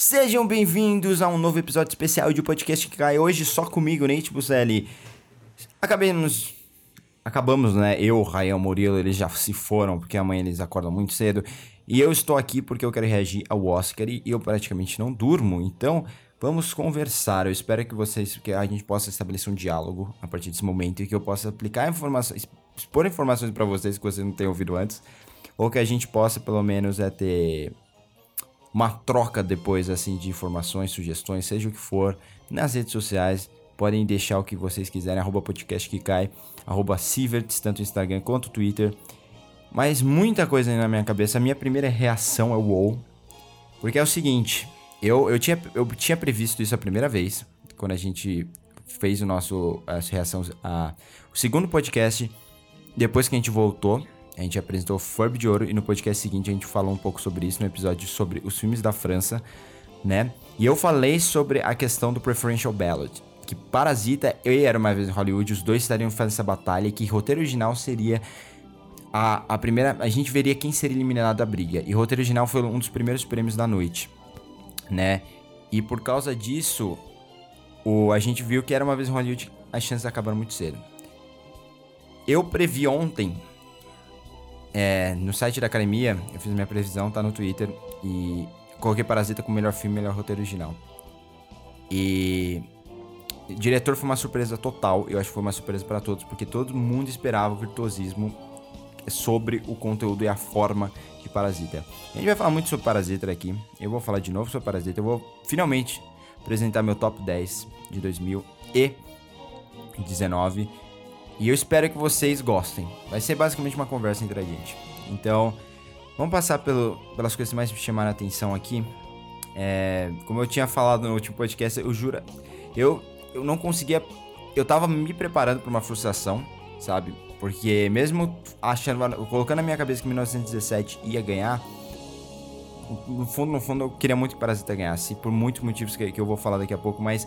Sejam bem-vindos a um novo episódio especial de podcast que cai hoje só comigo, Nate Buzelli. Acabamos, acabamos, né? Eu, Rael Murilo, eles já se foram porque amanhã eles acordam muito cedo. E eu estou aqui porque eu quero reagir ao Oscar e eu praticamente não durmo. Então, vamos conversar. Eu espero que vocês, que a gente possa estabelecer um diálogo a partir desse momento e que eu possa aplicar informações, expor informações para vocês que vocês não têm ouvido antes, ou que a gente possa pelo menos é ter uma troca depois assim de informações, sugestões, seja o que for, nas redes sociais. Podem deixar o que vocês quiserem, arroba podcast que cai, arroba tanto Instagram quanto Twitter. Mas muita coisa na minha cabeça. A minha primeira reação é o WoW. Porque é o seguinte, eu, eu, tinha, eu tinha previsto isso a primeira vez, quando a gente fez o nosso a reação, a, o segundo podcast, depois que a gente voltou a gente apresentou Furb de Ouro e no podcast seguinte a gente falou um pouco sobre isso no episódio sobre os filmes da França, né? E eu falei sobre a questão do preferential ballot, que Parasita e Era Uma Vez em Hollywood, os dois estariam fazendo essa batalha e que roteiro original seria a, a primeira... A gente veria quem seria eliminado da briga. E roteiro original foi um dos primeiros prêmios da noite, né? E por causa disso, o, a gente viu que Era Uma Vez em Hollywood, as chances acabaram muito cedo. Eu previ ontem é, no site da academia, eu fiz minha previsão, tá no Twitter, e coloquei Parasita como melhor filme, melhor roteiro original. E. Diretor foi uma surpresa total, eu acho que foi uma surpresa para todos, porque todo mundo esperava o virtuosismo sobre o conteúdo e a forma de Parasita. A gente vai falar muito sobre Parasita aqui, eu vou falar de novo sobre Parasita, eu vou finalmente apresentar meu top 10 de 2019 e eu espero que vocês gostem. Vai ser basicamente uma conversa entre a gente. Então, vamos passar pelo, pelas coisas que mais me chamaram a atenção aqui. É, como eu tinha falado no último podcast, eu juro, eu, eu não conseguia. Eu tava me preparando para uma frustração, sabe? Porque mesmo achando, colocando na minha cabeça que 1917 ia ganhar, no fundo, no fundo, eu queria muito que Parasita ganhasse, por muitos motivos que, que eu vou falar daqui a pouco, mas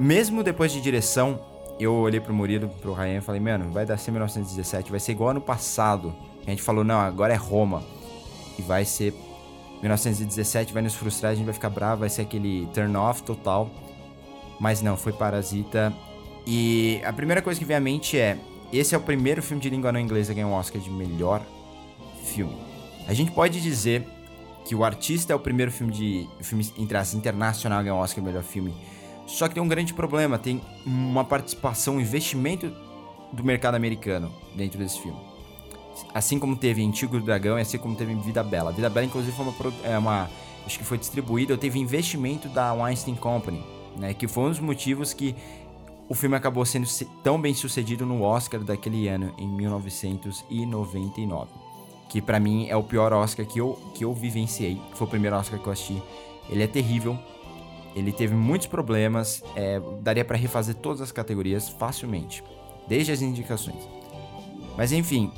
mesmo depois de direção, eu olhei pro Murilo, pro Ryan e falei, mano, vai dar ser 1917, vai ser igual ano passado. A gente falou, não, agora é Roma. E vai ser 1917, vai nos frustrar, a gente vai ficar bravo, vai ser aquele turn off total. Mas não, foi Parasita. E a primeira coisa que vem à mente é: esse é o primeiro filme de língua não inglesa a ganhar um Oscar de melhor filme. A gente pode dizer que o artista é o primeiro filme de filme entre as internacional a ganhar um Oscar de melhor filme só que tem um grande problema, tem uma participação, um investimento do mercado americano dentro desse filme. Assim como teve em Tigre do Dragão e assim como teve em Vida Bela. Vida Bela, inclusive, foi uma, é uma acho que foi distribuída, teve investimento da Weinstein Company, né, que foi um dos motivos que o filme acabou sendo tão bem sucedido no Oscar daquele ano, em 1999. Que para mim é o pior Oscar que eu, que eu vivenciei. Foi o primeiro Oscar que eu assisti. Ele é terrível, ele teve muitos problemas, é, daria para refazer todas as categorias facilmente, desde as indicações. Mas enfim,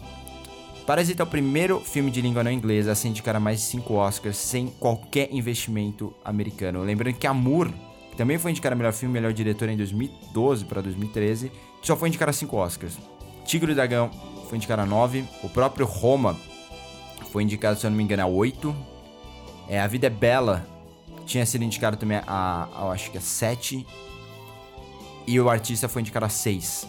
Parasita é o primeiro filme de língua não inglesa a ser indicado a mais de 5 Oscars sem qualquer investimento americano. Lembrando que Amour, que também foi indicado a melhor filme e melhor diretor em 2012 para 2013, só foi indicado a 5 Oscars. Tigre e Dragão foi indicado a 9, o próprio Roma foi indicado, se eu não me engano, a 8. É, a Vida é Bela tinha sido indicado também a, a, acho que a 7. E o artista foi indicado a 6.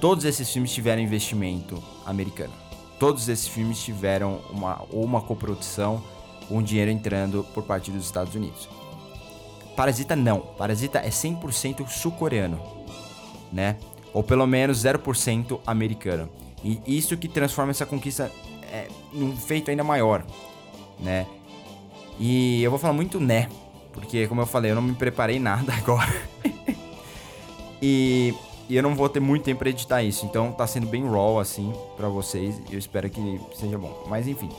Todos esses filmes tiveram investimento americano. Todos esses filmes tiveram uma, ou uma coprodução, um dinheiro entrando por parte dos Estados Unidos. Parasita não. Parasita é 100% sul-coreano, né? Ou pelo menos 0% americano. E isso que transforma essa conquista é, num feito ainda maior, né? E eu vou falar muito né, porque como eu falei, eu não me preparei nada agora. e, e, eu não vou ter muito tempo pra editar isso, então tá sendo bem raw assim para vocês. Eu espero que seja bom. Mas enfim.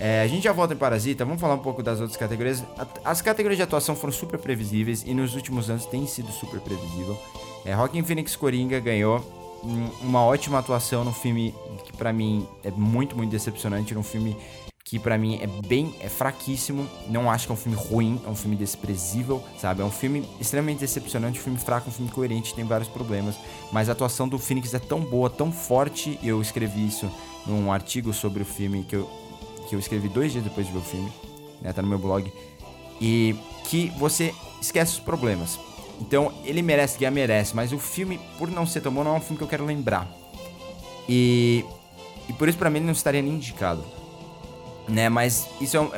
É, a gente já volta em Parasita, vamos falar um pouco das outras categorias. As categorias de atuação foram super previsíveis e nos últimos anos tem sido super previsível. É, Rockin' Phoenix Coringa ganhou uma ótima atuação no filme que para mim é muito, muito decepcionante, num filme que para mim é bem é fraquíssimo. Não acho que é um filme ruim, é um filme desprezível, sabe? É um filme extremamente decepcionante, um filme fraco, um filme coerente, tem vários problemas. Mas a atuação do Phoenix é tão boa, tão forte. Eu escrevi isso num artigo sobre o filme que eu, que eu escrevi dois dias depois de ver o filme, né? Tá no meu blog. e que você esquece os problemas. Então, ele merece ganhar, merece, mas o filme, por não ser tão bom, não é um filme que eu quero lembrar. E, e por isso, para mim, ele não estaria nem indicado. Né, mas isso é um,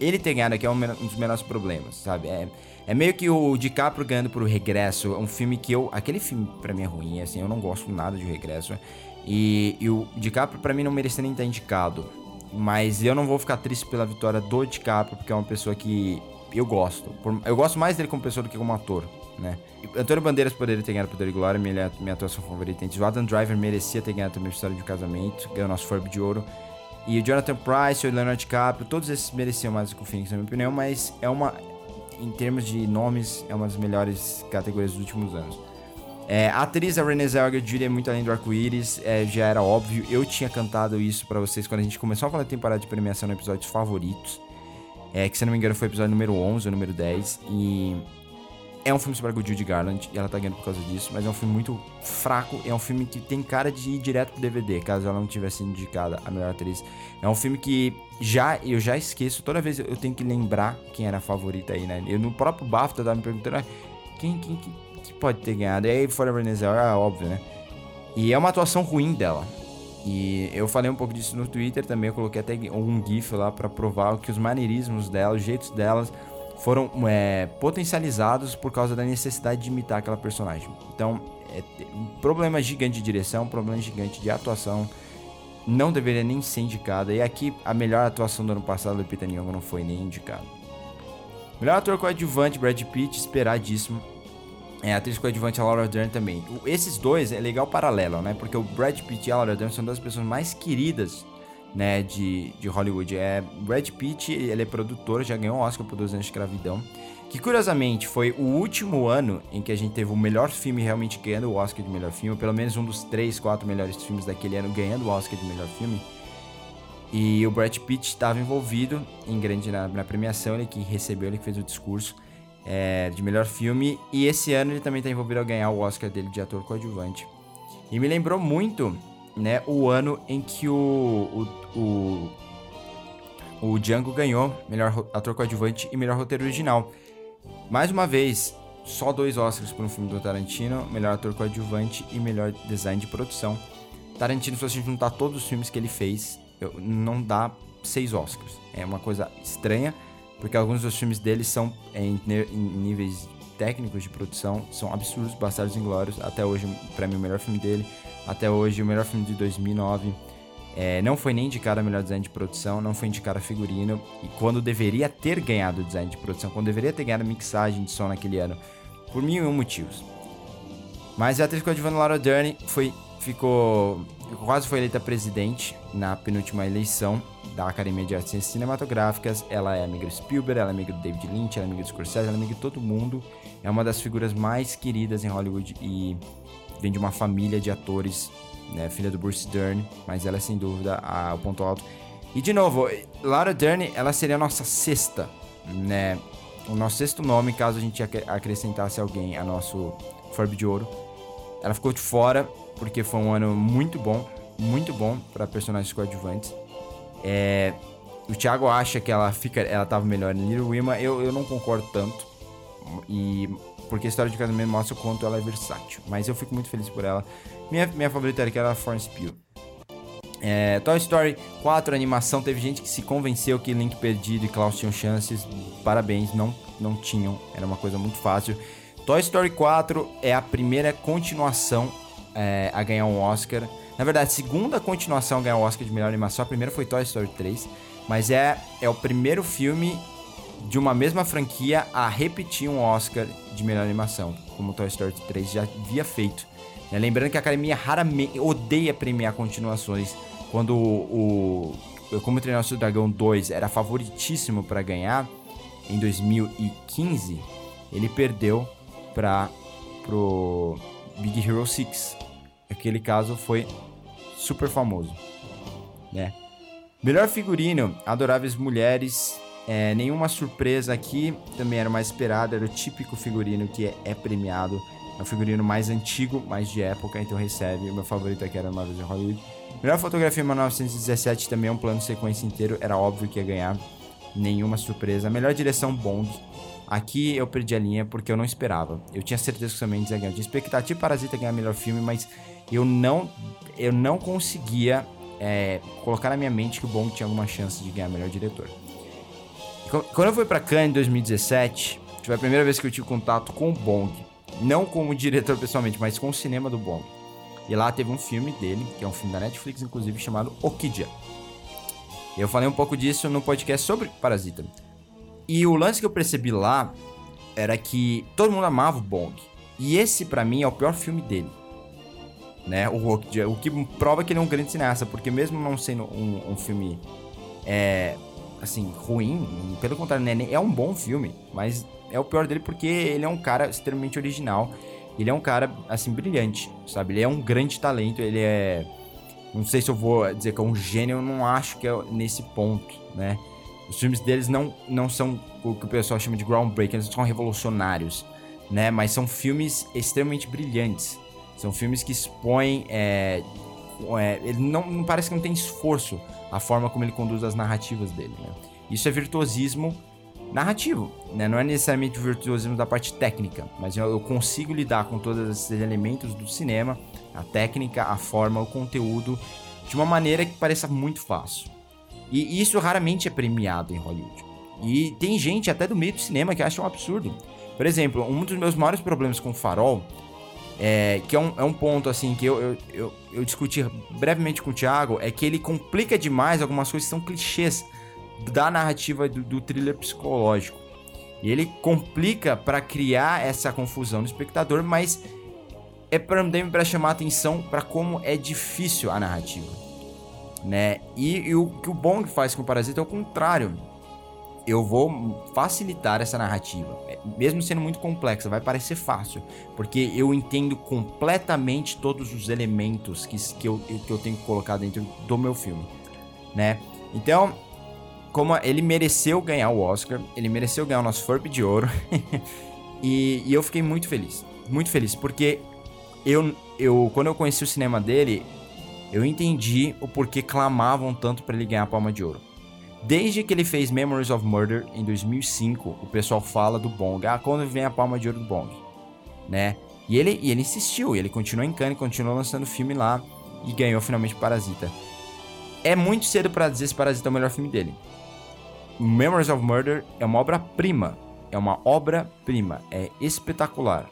ele ter ganhado aqui é um dos menores problemas, sabe? É, é meio que o DiCaprio ganhando por Regresso, é um filme que eu. Aquele filme pra mim é ruim, assim, eu não gosto nada de Regresso. E, e o DiCaprio pra mim não merecia nem estar indicado. Mas eu não vou ficar triste pela vitória do DiCaprio, porque é uma pessoa que eu gosto. Eu gosto mais dele como pessoa do que como ator né? Antônio Bandeiras poderia ter ganhado Poder e Glória, minha, minha atuação favorita. O Adam Driver merecia ter ganhado também História de Casamento, ganhou nosso Forb de Ouro. E o Jonathan Price, o Leonardo DiCaprio, todos esses mereciam mais do que o Phoenix, na minha opinião, mas é uma, em termos de nomes, é uma das melhores categorias dos últimos anos. É, a atriz, a Renée Zellweger, é muito além do arco-íris, é, já era óbvio. Eu tinha cantado isso para vocês quando a gente começou a falar de temporada de premiação no episódios favoritos. É, que se não me engano foi o episódio número 11 ou número 10. E é um filme sobre a Judy Garland e ela tá ganhando por causa disso, mas é um filme muito fraco. É um filme que tem cara de ir direto pro DVD, caso ela não tivesse sido indicada a melhor atriz. É um filme que já eu já esqueço, toda vez eu tenho que lembrar quem era a favorita aí, né? Eu no próprio BAFTA tava me perguntando ah, quem, quem, quem, que pode ter ganhado. E aí fora a Renée é óbvio, né? E é uma atuação ruim dela. E eu falei um pouco disso no Twitter também, eu coloquei até um gif lá para provar que os maneirismos dela, os jeitos delas foram é, potencializados por causa da necessidade de imitar aquela personagem. Então, é problema gigante de direção, problema gigante de atuação. Não deveria nem ser indicada. E aqui, a melhor atuação do ano passado do Peter Nyong'o não foi nem indicado. Melhor ator coadjuvante, Brad Pitt, esperadíssimo. É, atriz coadjuvante, a Laura Dern também. Esses dois é legal paralelo, né? Porque o Brad Pitt e a Laura Dern são das pessoas mais queridas né, de, de Hollywood. É Brad Pitt, ele é produtor, já ganhou um Oscar por 12 anos de escravidão. Que curiosamente foi o último ano em que a gente teve o melhor filme realmente ganhando o Oscar de melhor filme, pelo menos um dos três, quatro melhores filmes daquele ano ganhando o Oscar de melhor filme. E o Brad Pitt estava envolvido em grande na, na, premiação, ele que recebeu, ele que fez o discurso é, de melhor filme. E esse ano ele também está envolvido a ganhar o Oscar dele de ator coadjuvante. E me lembrou muito né, o ano em que o, o, o, o Django ganhou melhor ator coadjuvante e melhor roteiro original. Mais uma vez, só dois Oscars por um filme do Tarantino, melhor ator coadjuvante e melhor design de produção. Tarantino, se você juntar todos os filmes que ele fez, não dá seis Oscars. É uma coisa estranha, porque alguns dos filmes dele são em, em níveis técnicos de produção, são absurdos, Bastardos Inglórios, até hoje, para mim, o melhor filme dele até hoje o melhor filme de 2009. É, não foi nem indicado a melhor design de produção, não foi indicado a figurino. E quando deveria ter ganhado design de produção, quando deveria ter ganhado mixagem de som naquele ano, por mil e um motivos. Mas a atriz coadjuvante Laura Dern foi, ficou, quase foi eleita presidente na penúltima eleição da Academia de Artes Cinematográficas. Ela é amiga do Spielberg, ela é amiga do David Lynch, ela é amiga do Scorsese, ela é amiga de todo mundo. É uma das figuras mais queridas em Hollywood e vem de uma família de atores, né, filha do Bruce Dern, mas ela é sem dúvida a, o ponto alto. E de novo, Laura Dern, ela seria a nossa sexta, né, o nosso sexto nome caso a gente acrescentasse alguém a nosso Forb de Ouro. Ela ficou de fora porque foi um ano muito bom, muito bom para personagens coadjuvantes. É, o Thiago acha que ela fica, ela tava melhor em Little Women, eu, eu não concordo tanto. E porque a história de casamento mostra o quanto ela é versátil. Mas eu fico muito feliz por ela. Minha, minha favorita era a Florence Pugh. É, Toy Story 4, animação, teve gente que se convenceu que Link Perdido e Klaus tinham chances. Parabéns, não, não tinham. Era uma coisa muito fácil. Toy Story 4 é a primeira continuação é, a ganhar um Oscar. Na verdade, segunda continuação a ganhar o um Oscar de melhor animação. A primeira foi Toy Story 3. Mas é, é o primeiro filme de uma mesma franquia a repetir um Oscar de melhor animação, como Toy Story 3 já havia feito. Né? Lembrando que a academia raramente odeia premiar continuações. Quando o, o Como Treinar o Seu Dragão 2 era favoritíssimo para ganhar em 2015, ele perdeu para pro Big Hero 6. Aquele caso foi super famoso, né? Melhor figurino, Adoráveis Mulheres é, nenhuma surpresa aqui, também era mais esperado, era o típico figurino que é, é premiado. É o figurino mais antigo, mais de época, então recebe. O meu favorito aqui era Marvel de Hollywood. Melhor fotografia 1917 também é um plano sequência inteiro, era óbvio que ia ganhar. nenhuma surpresa. Melhor direção Bond. Aqui eu perdi a linha porque eu não esperava. Eu tinha certeza que o Sam Mendes ia ganhar. Eu tinha expectativa Parasita ganhar melhor filme, mas eu não, eu não conseguia é, colocar na minha mente que o Bong tinha alguma chance de ganhar melhor diretor. Quando eu fui para Cannes em 2017, foi a primeira vez que eu tive contato com o Bong. Não como diretor pessoalmente, mas com o cinema do Bong. E lá teve um filme dele, que é um filme da Netflix, inclusive, chamado Okidia. Eu falei um pouco disso no podcast sobre Parasita. E o lance que eu percebi lá era que todo mundo amava o Bong. E esse, para mim, é o pior filme dele né? O Rock, o que prova que ele é um grande cineasta, porque mesmo não sendo um, um filme é, assim, ruim, pelo contrário, né? é um bom filme, mas é o pior dele porque ele é um cara extremamente original. Ele é um cara, assim, brilhante, sabe? Ele é um grande talento, ele é. Não sei se eu vou dizer que é um gênio, eu não acho que é nesse ponto, né? Os filmes deles não, não são o que o pessoal chama de groundbreaking, eles são revolucionários, né? Mas são filmes extremamente brilhantes. São filmes que expõem. É, é, ele não, não, parece que não tem esforço a forma como ele conduz as narrativas dele. Né? Isso é virtuosismo narrativo, né? Não é necessariamente virtuosismo da parte técnica, mas eu, eu, consigo lidar com todos esses elementos do cinema, a técnica, a forma, o conteúdo, de uma maneira que pareça muito fácil. E isso raramente é premiado em Hollywood. E tem gente até do meio do cinema que acha um absurdo. Por exemplo, um dos meus maiores problemas com o Farol é, que é um, é um ponto assim que eu, eu, eu, eu, discuti brevemente com o Thiago, é que ele complica demais algumas coisas que são clichês da narrativa do, do thriller psicológico. E ele complica para criar essa confusão no espectador, mas é também para chamar atenção para como é difícil a narrativa, né? E, e, o que o Bong faz com o Parasita é o contrário eu vou facilitar essa narrativa, é, mesmo sendo muito complexa, vai parecer fácil, porque eu entendo completamente todos os elementos que, que, eu, que eu tenho que colocar dentro do meu filme, né? Então, como ele mereceu ganhar o Oscar, ele mereceu ganhar o nosso Furby de ouro, e, e eu fiquei muito feliz, muito feliz, porque eu, eu quando eu conheci o cinema dele, eu entendi o porquê clamavam tanto para ele ganhar a Palma de Ouro. Desde que ele fez Memories of Murder em 2005, o pessoal fala do Bong. Ah, quando vem a palma de ouro do Bong, né? E ele, e ele insistiu, ele continuou em Cannes, continuou lançando filme lá e ganhou finalmente Parasita. É muito cedo para dizer se Parasita é o melhor filme dele. Memories of Murder é uma obra-prima. É uma obra-prima. É espetacular.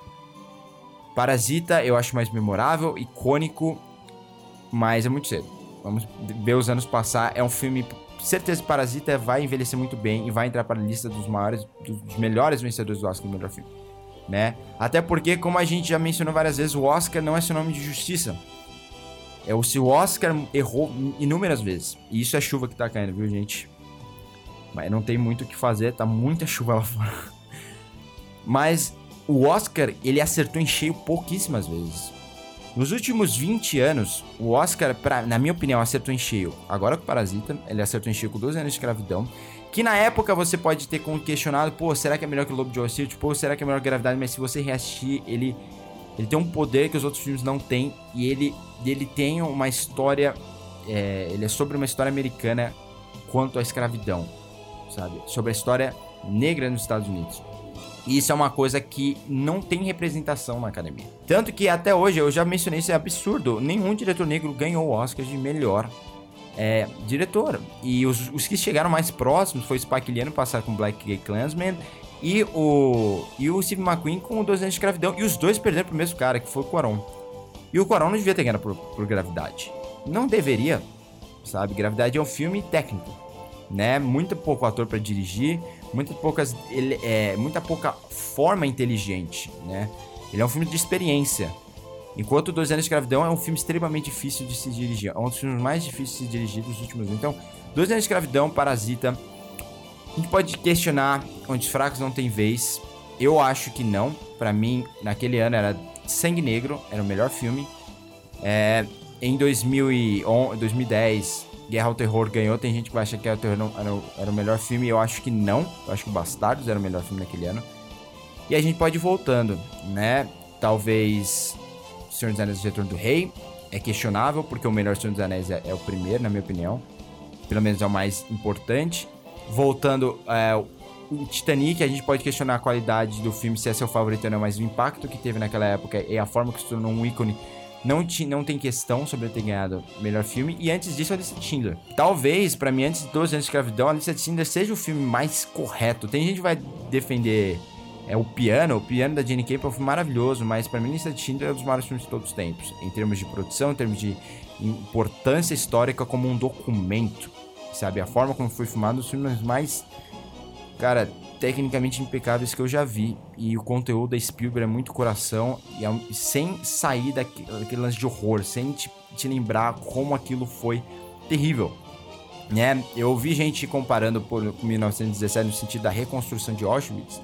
Parasita eu acho mais memorável, icônico, mas é muito cedo. Vamos ver os anos passar. É um filme certeza Parasita vai envelhecer muito bem e vai entrar para a lista dos maiores, dos melhores vencedores do Oscar do melhor filme, né? Até porque, como a gente já mencionou várias vezes, o Oscar não é sinônimo de justiça. É o se o Oscar errou inúmeras vezes. E isso é chuva que tá caindo, viu, gente? Mas não tem muito o que fazer, tá muita chuva lá fora. Mas o Oscar, ele acertou em cheio pouquíssimas vezes. Nos últimos 20 anos, o Oscar, pra, na minha opinião, acertou em cheio. Agora com o Parasita, ele acertou em cheio com 12 anos de escravidão. Que na época você pode ter questionado, pô, será que é melhor que o Lobo de Wall Street? Pô, será que é melhor que Gravidade? Mas se você reassistir, ele, ele tem um poder que os outros filmes não têm. E ele, ele tem uma história. É, ele é sobre uma história americana quanto à escravidão, sabe? Sobre a história negra nos Estados Unidos. E isso é uma coisa que não tem representação na academia. Tanto que até hoje, eu já mencionei isso, é absurdo. Nenhum diretor negro ganhou o Oscar de melhor é, diretor. E os, os, que chegaram mais próximos foi Spike Lee ano passado com Black Gay Clansman e o, e o Steve McQueen com o 2 anos de escravidão. E os dois perderam pro mesmo cara, que foi o Quaron. E o Quaron não devia ter ganhado por, por Gravidade. Não deveria, sabe? Gravidade é um filme técnico, né? Muito pouco ator para dirigir muita poucas ele é muita pouca forma inteligente, né? Ele é um filme de experiência. Enquanto Dois Anos de Escravidão é um filme extremamente difícil de se dirigir. É um dos filmes mais difíceis de se dirigir dos últimos anos. Então, Dois Anos de Escravidão, Parasita. A gente pode questionar onde os fracos não têm vez. Eu acho que não. Para mim, naquele ano era Sangue Negro, era o melhor filme. É, em 2011, 2010, Guerra ao Terror ganhou. Tem gente que vai achar que Guerra ao Terror não, era, era, o melhor filme. Eu acho que não. Eu acho que o Bastardos era o melhor filme naquele ano. E a gente pode ir voltando, né? Talvez Senhor dos Anéis, O Retorno do Rei. É questionável, porque o melhor Senhor dos Anéis é, é o primeiro, na minha opinião. Pelo menos é o mais importante. voltando, é, o Titanic, a gente pode questionar a qualidade do filme, se é seu favorito ou não, mas o impacto que teve naquela época e a forma que se tornou um ícone não, não tem questão sobre ter ganhado melhor filme. E antes disso, a lista de Schindler. Talvez, para mim, antes de 12 anos de escravidão, a lista de Schindler seja o filme mais correto. Tem gente que vai defender é, o Piano. O Piano da Jane Campion é filme maravilhoso, mas para mim, a lista de Schindler é um dos maiores filmes de todos os tempos. Em termos de produção, em termos de importância histórica como um documento. Sabe? A forma como foi filmado, um dos filmes mais cara, tecnicamente impecáveis que eu já vi. E o conteúdo da Spielberg é muito coração, e é, sem sair daquele, daquele lance de horror, sem te, te lembrar como aquilo foi terrível. Né? Eu vi gente comparando por, com 1917 no sentido da reconstrução de Auschwitz,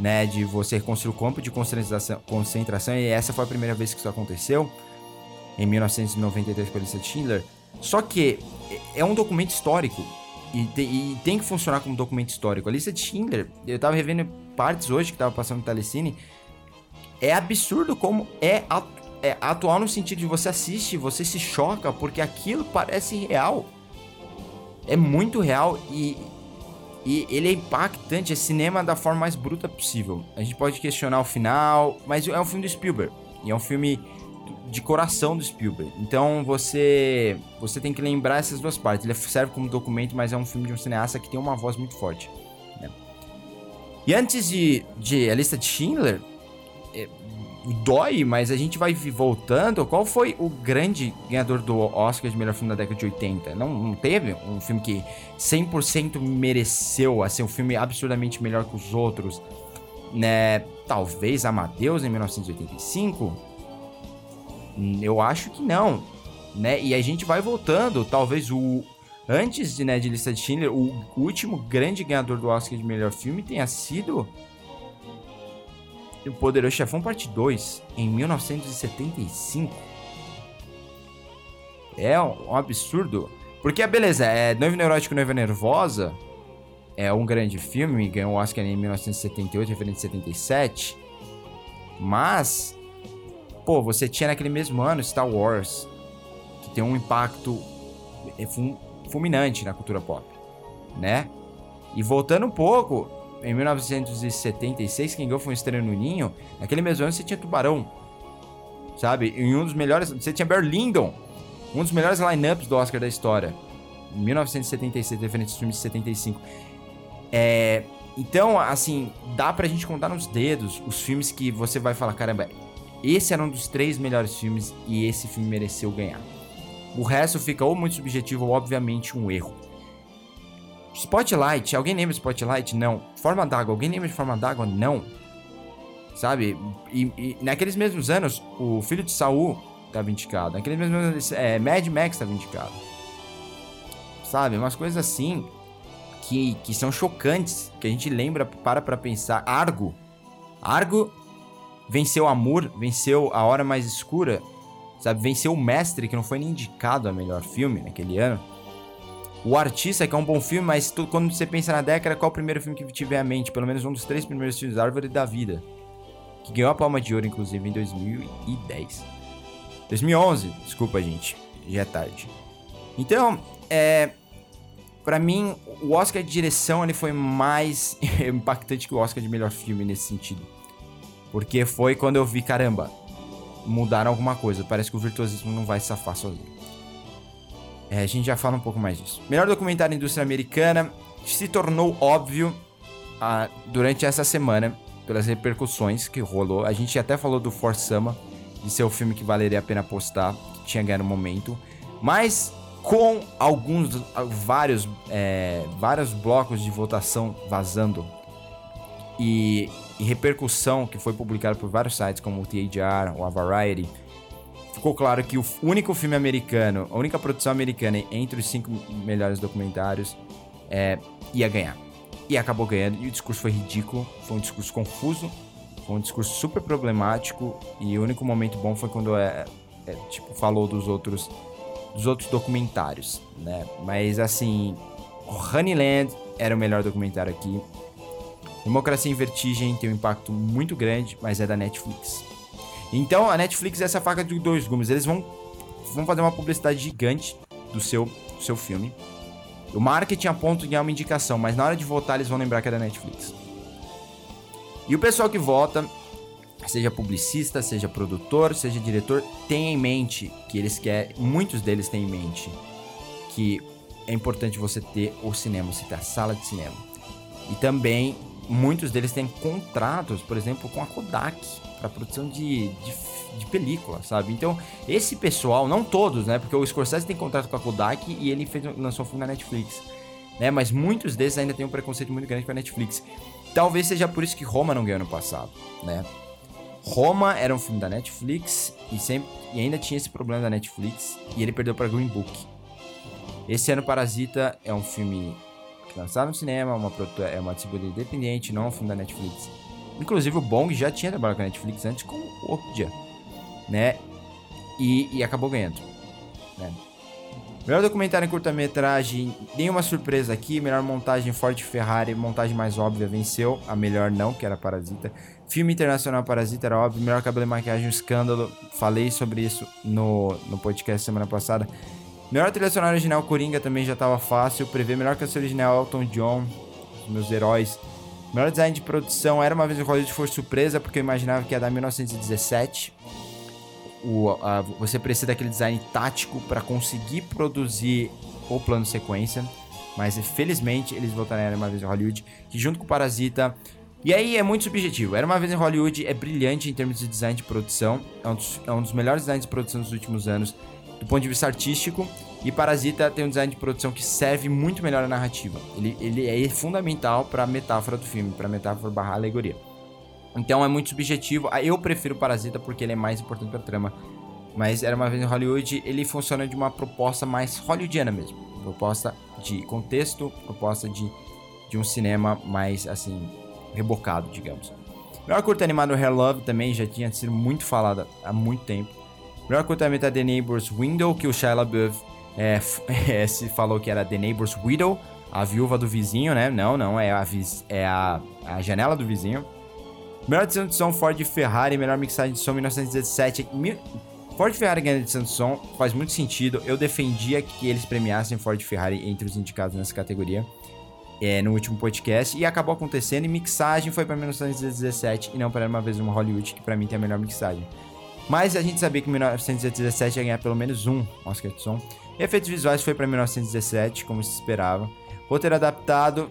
né? De você reconstruir o campo de concentração, concentração, e essa foi a primeira vez que isso aconteceu, em 1993 com a lista Schindler. Só que é um documento histórico e, te, e, tem que funcionar como documento histórico. A lista de Schindler, eu tava revendo partes hoje que tava passando no Telecine. É absurdo como é, é atual no sentido de você assiste, você se choca, porque aquilo parece real. É muito real e, e ele é impactante, é cinema da forma mais bruta possível. A gente pode questionar o final, mas é um filme do Spielberg. E é um filme de coração do Spielberg. Então você você tem que lembrar essas duas partes. Ele serve como documento, mas é um filme de um cineasta que tem uma voz muito forte. Né? E antes de, de A Lista de Schindler, é, dói, mas a gente vai voltando. Qual foi o grande ganhador do Oscar de melhor filme da década de 80? Não, não teve um filme que 100% mereceu, assim, um filme absurdamente melhor que os outros, né? Talvez Amadeus em 1985 eu acho que não, né? E a gente vai voltando, talvez o antes de, né, de lista de Schindler, o último grande ganhador do Oscar de melhor filme tenha sido O Poderoso Chefão Parte 2 em 1975. É um, absurdo. Porque, beleza, é Noivo Neurótico, Noiva Nervosa é um grande filme, ganhou o Oscar em 1978, referente a 77. Mas Pô, você tinha naquele mesmo ano Star Wars, que tem um impacto fulminante na cultura pop, né? E voltando um pouco, em 1976, quem ganhou foi um Estranho no Ninho. Naquele mesmo ano você tinha Tubarão, sabe? Em um dos melhores. Você tinha Berlindon, um dos melhores lineups do Oscar da história. Em 1976, diferente dos filmes de 75. É, então, assim, dá pra gente contar nos dedos os filmes que você vai falar, caramba, esse era um dos três melhores filmes e esse filme mereceu ganhar. O resto fica ou muito subjetivo ou, obviamente, um erro. Spotlight, alguém lembra Spotlight? Não. Forma d'água, alguém lembra de Forma d'água? Não. Sabe? E, e, naqueles mesmos anos, o filho de Saul estava indicado. Naqueles mesmos anos, é, Mad Max estava indicado. Sabe? Umas coisas assim que, que são chocantes, que a gente lembra, para pra pensar. Argo. Argo venceu Amor, venceu A Hora Mais Escura, sabe? Venceu O Mestre, que não foi nem indicado a melhor filme naquele ano. O Artista, que é um bom filme, mas tu, quando você pensa na década, qual é o primeiro filme que tiver à mente? Pelo menos um dos três primeiros filmes, Árvore da Vida. Que ganhou a Palma de Ouro, inclusive, em 2010. 2011, desculpa, gente. Já é tarde. Então, é... Pra mim, o Oscar de direção ele foi mais impactante que o Oscar de melhor filme nesse sentido. Porque foi quando eu vi, caramba, mudaram alguma coisa. Parece que o virtuosismo não vai safar sozinho. É, a gente já fala um pouco mais disso. Melhor documentário da indústria americana se tornou óbvio ah, durante essa semana, pelas repercussões que rolou. A gente até falou do For Sama, de ser o filme que valeria a pena postar, que tinha ganhado momento. Mas com alguns, vários, é, vários blocos de votação vazando e, e repercussão que foi publicada por vários sites como o THR ou a Variety, ficou claro que o único filme americano, a única produção americana entre os cinco melhores documentários é, ia ganhar. E acabou ganhando, e o discurso foi ridículo, foi um discurso confuso, foi um discurso super problemático, e o único momento bom foi quando é, é tipo, falou dos outros dos outros documentários, né? Mas assim, Honeyland era o melhor documentário aqui. Democracia em Vertigem tem um impacto muito grande, mas é da Netflix. Então a Netflix é essa faca de dois gumes. Eles vão, vão fazer uma publicidade gigante do seu, do seu filme. O marketing aponta em ganhar uma indicação, mas na hora de votar eles vão lembrar que é da Netflix. E o pessoal que vota, seja publicista, seja produtor, seja diretor, tem em mente que eles querem, muitos deles têm em mente que é importante você ter o cinema, você ter a sala de cinema. E também muitos deles têm contratos, por exemplo, com a Kodak para produção de, de, de, película, sabe? Então, esse pessoal, não todos, né? Porque o Scorsese tem contrato com a Kodak e ele fez, lançou um filme na Netflix, né? Mas muitos desses ainda têm um preconceito muito grande com a Netflix. Talvez seja por isso que Roma não ganhou no passado, né? Roma era um filme da Netflix e, sempre, e ainda tinha esse problema da Netflix e ele perdeu para Green Book. Esse ano Parasita é um filme lançado no cinema, uma é uma distribuidora independente, não um filme da Netflix. Inclusive o Bong já tinha trabalhado com a Netflix antes com o Okja, né? E, e acabou ganhando, né? Melhor documentário em curta-metragem, nenhuma surpresa aqui. Melhor montagem Ford Ferrari, montagem mais óbvia venceu. A melhor não, que era Parasita. Filme internacional Parasita era óbvio. Melhor cabelo e maquiagem, um escândalo. Falei sobre isso no, no podcast semana passada. Melhor trilha sonora original Coringa também já estava fácil. Prever melhor canção original Elton John, meus heróis. Melhor design de produção era uma vez em Hollywood foi surpresa, porque eu imaginava que ia dar 1917. O, a, você precisa daquele design tático para conseguir produzir o plano sequência. Mas felizmente eles voltaram Era uma vez em Hollywood, que junto com o Parasita. E aí é muito subjetivo. Era uma vez em Hollywood é brilhante em termos de design de produção. É um dos, é um dos melhores designs de produção dos últimos anos do ponto de vista artístico. E Parasita tem um design de produção que serve muito melhor a narrativa. Ele, ele é fundamental para a metáfora do filme, para a metáfora barra alegoria. Então é muito subjetivo. Ah, eu prefiro Parasita porque ele é mais importante para a trama. Mas era uma vez em Hollywood, ele funciona de uma proposta mais hollywoodiana mesmo. Proposta de contexto, proposta de, de um cinema mais assim, rebocado, digamos. Melhor curta animado Hair Love também já tinha sido muito falada há muito tempo. Melhor curtamento é The Neighbor's Window, que o Shia LaBeouf é, é, se falou que era The Neighbor's Widow, a viúva do vizinho, né? Não, não, é a, é a, a janela do vizinho. Melhor edição de som Ford Ferrari, melhor mixagem de som 1917. Ford Ferrari ganhando edição de som faz muito sentido. Eu defendia que eles premiassem Ford Ferrari entre os indicados nessa categoria é, no último podcast e acabou acontecendo. E mixagem foi para 1917 e não para uma vez uma Hollywood, que para mim tem a melhor mixagem. Mas a gente sabia que 1917 ia ganhar pelo menos um Oscar de som. Efeitos visuais foi para 1917, como se esperava. Roteiro adaptado,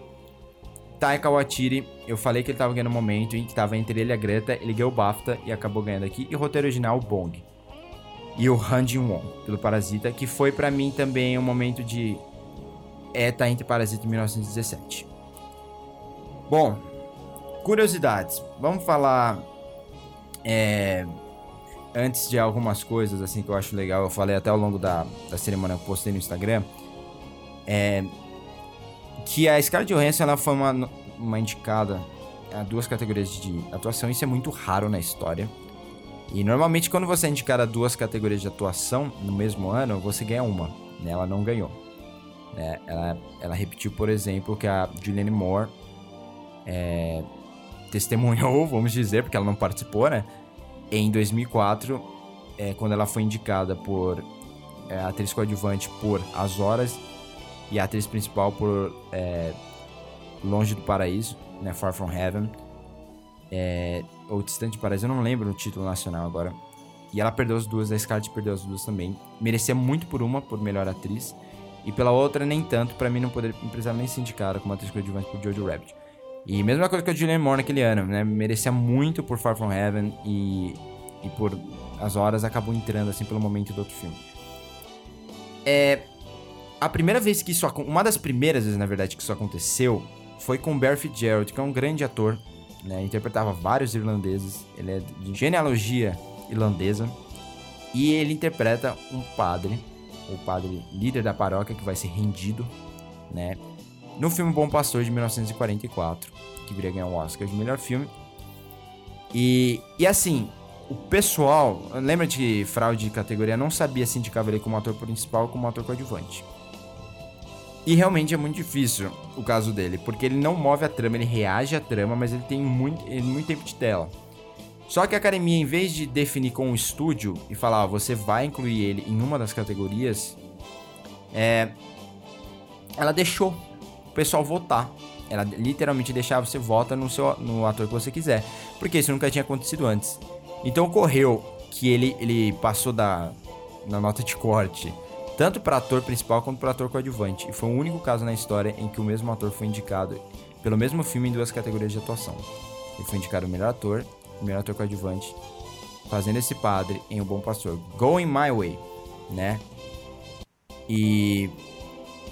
Taika Waititi, eu falei que ele tava ganhando um momento em que tava entre ele e a Greta, ele ganhou o BAFTA e acabou ganhando aqui. E roteiro original, Bong. E o Han Jin-won, pelo Parasita, que foi para mim também um momento de... É, tá entre Parasita e 1917. Bom, curiosidades. Vamos falar... É antes de algumas coisas assim que eu acho legal, eu falei até ao longo da, da cerimônia que eu postei no Instagram, é que a Scarlett Johansson ela foi uma, uma indicada a duas categorias de atuação, isso é muito raro na história. E normalmente quando você é indicada a duas categorias de atuação no mesmo ano, você ganha uma, né? Ela não ganhou. Né? Ela, ela repetiu, por exemplo, que a Julianne Moore é, testemunhou, vamos dizer, porque ela não participou, né? Em 2004, é, quando ela foi indicada por é, atriz coadjuvante por As Horas e atriz principal por é, Longe do Paraíso, né, Far From Heaven, é, ou Distante do Paraíso, eu não lembro o título nacional agora. E ela perdeu as duas, a Scarlett perdeu as duas também. Merecia muito por uma, por melhor atriz, e pela outra nem tanto, para mim não, poder, não precisava nem ser indicada como atriz coadjuvante por Jojo Rabbit. E mesma coisa que a Julianne Moore naquele ano, né? Merecia muito por Far From Heaven e, e por as horas acabou entrando assim pelo momento do outro filme. É, a primeira vez que isso uma das primeiras vezes na verdade que isso aconteceu foi com Barry Fitzgerald, que é um grande ator, né? Interpretava vários irlandeses, ele é de genealogia irlandesa e ele interpreta um padre, o padre líder da paróquia que vai ser rendido, né? No filme Bom Pastor de 1944, que viria ganhar o um Oscar de melhor filme. E, e assim, o pessoal, lembra de fraude de categoria, não sabia se indicava ele como ator principal ou como ator coadjuvante. E realmente é muito difícil o caso dele, porque ele não move a trama, ele reage à trama, mas ele tem muito, muito tempo de tela. Só que a academia, em vez de definir com o estúdio e falar, ó, você vai incluir ele em uma das categorias, é, ela deixou pessoal votar. Ela literalmente deixava você vota no, seu, no ator que você quiser. Porque isso nunca tinha acontecido antes. Então ocorreu que ele, ele passou da na nota de corte tanto para ator principal quanto para ator coadjuvante. E foi o único caso na história em que o mesmo ator foi indicado pelo mesmo filme em duas categorias de atuação. Ele foi indicado o melhor ator o melhor ator coadjuvante, fazendo esse padre em O Bom Pastor. Going My Way, né? E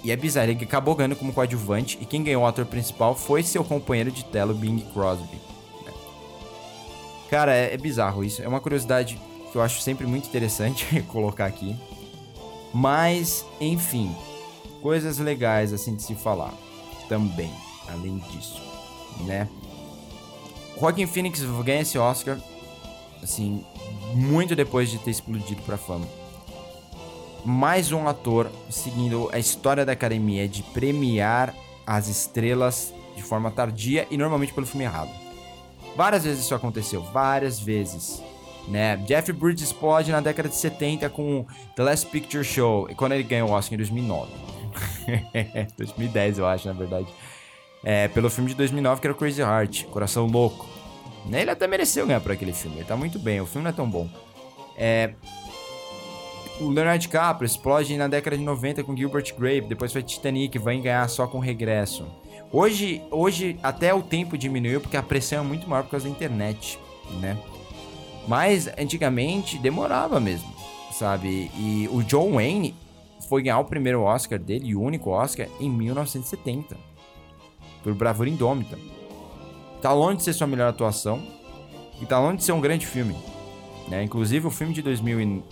e é bizarro, ele acabou ganhando como coadjuvante e quem ganhou o ator principal foi seu companheiro de tela, Bing Crosby. Né? Cara, é, é, bizarro isso. É uma curiosidade que eu acho sempre muito interessante colocar aqui. Mas, enfim, coisas legais assim de se falar também, além disso, né? Joaquin Phoenix ganha esse Oscar, assim, muito depois de ter explodido pra fama mais um ator seguindo a história da academia de premiar as estrelas de forma tardia e normalmente pelo filme errado. Várias vezes isso aconteceu, várias vezes. Né? Jeff Bridges explode na década de 70 com The Last Picture Show, e quando ele ganhou o Oscar em 2009. 2010, eu acho, na verdade. É, pelo filme de 2009 que era Crazy Heart, Coração Louco. Né? Ele até mereceu ganhar por aquele filme, ele tá muito bem, o filme não é tão bom. É, o Leonardo DiCaprio explode na década de 90 com Gilbert Grape, depois foi Titanic, vai ganhar só com regresso. Hoje, hoje até o tempo diminuiu porque a pressão é muito maior por causa da internet, né? Mas antigamente demorava mesmo, sabe? E o John Wayne foi ganhar o primeiro Oscar dele, e o único Oscar, em 1970. Por Bravura Indômita. Tá longe de ser sua melhor atuação. E tá longe de ser um grande filme. Né? Inclusive o filme de 2000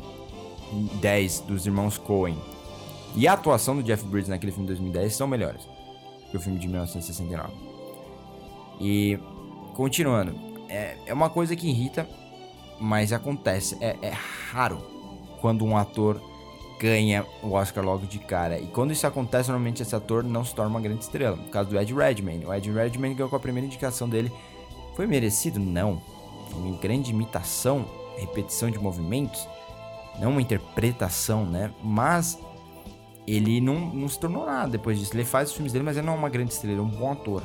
10 dos irmãos Coen e a atuação do Jeff Bridges naquele filme de 2010 são melhores que o filme de 1969. E, continuando, é, é uma coisa que irrita, mas acontece. É, é raro quando um ator ganha o Oscar logo de cara. E quando isso acontece, normalmente esse ator não se torna uma grande estrela. No caso do Ed Redmayne. O Ed Redmayne ganhou com a primeira indicação dele. Foi merecido? Não. Foi uma grande imitação, repetição de movimentos não uma interpretação, né? Mas ele não, não se tornou nada depois disso. Ele faz os filmes dele, mas ele não é uma grande estrela, é um bom ator.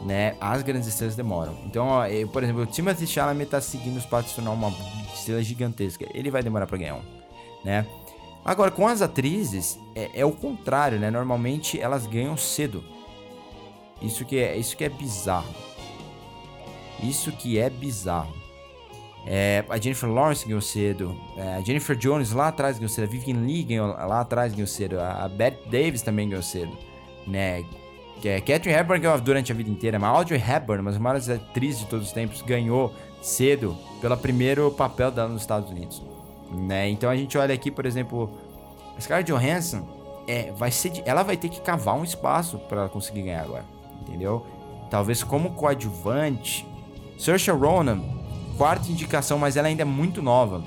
Né? As grandes estrelas demoram. Então, ó, eu, por exemplo, o Timothy Chalamet tá seguindo os passos de tornar uma estrela gigantesca. Ele vai demorar para ganhar um, né? Agora, com as atrizes, é, é, o contrário, né? Normalmente elas ganham cedo. Isso que é, isso que é bizarro. Isso que é bizarro. É, a Jennifer Lawrence ganhou cedo. É, a Jennifer Jones lá atrás ganhou cedo. A Vivian Lee ganhou lá atrás ganhou cedo. A, a Bette Davis também ganhou cedo. Né? É, Catherine Hepburn ganhou durante a vida inteira. Mas Audrey Hepburn, uma das maiores atrizes de todos os tempos, ganhou cedo pelo primeiro papel dela nos Estados Unidos. Né? Então a gente olha aqui, por exemplo, a Scarlett Johansson é, vai ser, ela vai ter que cavar um espaço para conseguir ganhar agora, entendeu? Talvez como coadjuvante, Saoirse Ronan quarta indicação, mas ela ainda é muito nova.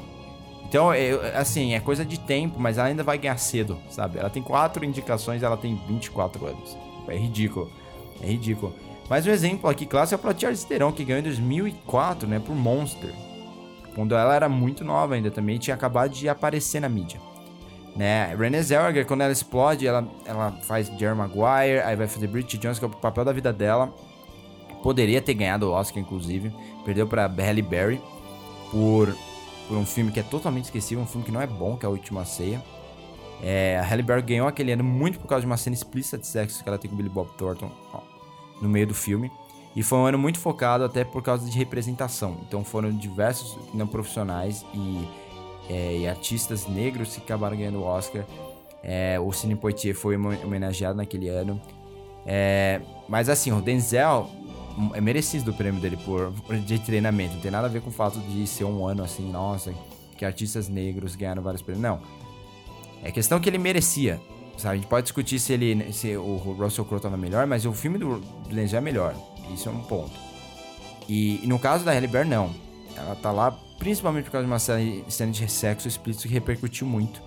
Então, é, assim, é coisa de tempo, mas ela ainda vai ganhar cedo, sabe? Ela tem quatro indicações, ela tem 24 anos. É ridículo. É ridículo. Mas um exemplo aqui clássico é Charlize Theron, que ganhou em 2004, né, por Monster. Quando ela era muito nova ainda também, tinha acabado de aparecer na mídia. Né? Renée Zellweger, quando ela explode, ela, ela faz Jerry Maguire, aí vai fazer Bridget Jones, que é o papel da vida dela. Poderia ter ganhado o Oscar, inclusive. Perdeu para Halle Berry por, por um filme que é totalmente esquecível, um filme que não é bom, que é A Última Ceia. É, a Halle Berry ganhou aquele ano muito por causa de uma cena explícita de sexo que ela tem com o Billy Bob Thornton ó, no meio do filme. E foi um ano muito focado até por causa de representação. Então foram diversos não profissionais e, é, e artistas negros que acabaram ganhando o Oscar. É, o Cine Poitier foi homenageado naquele ano. É, mas assim, o Denzel é merecido o prêmio dele por, de treinamento. Não tem nada a ver com o fato de ser um ano assim, nossa, que artistas negros ganharam vários prêmios. Não. É questão que ele merecia. Sabe? A gente pode discutir se ele se o Russell Crowe estava melhor, mas o filme do Denzel é melhor. Isso é um ponto. E, e no caso da Halle Berry, não. Ela tá lá principalmente por causa de uma cena de sexo explícito que repercutiu muito.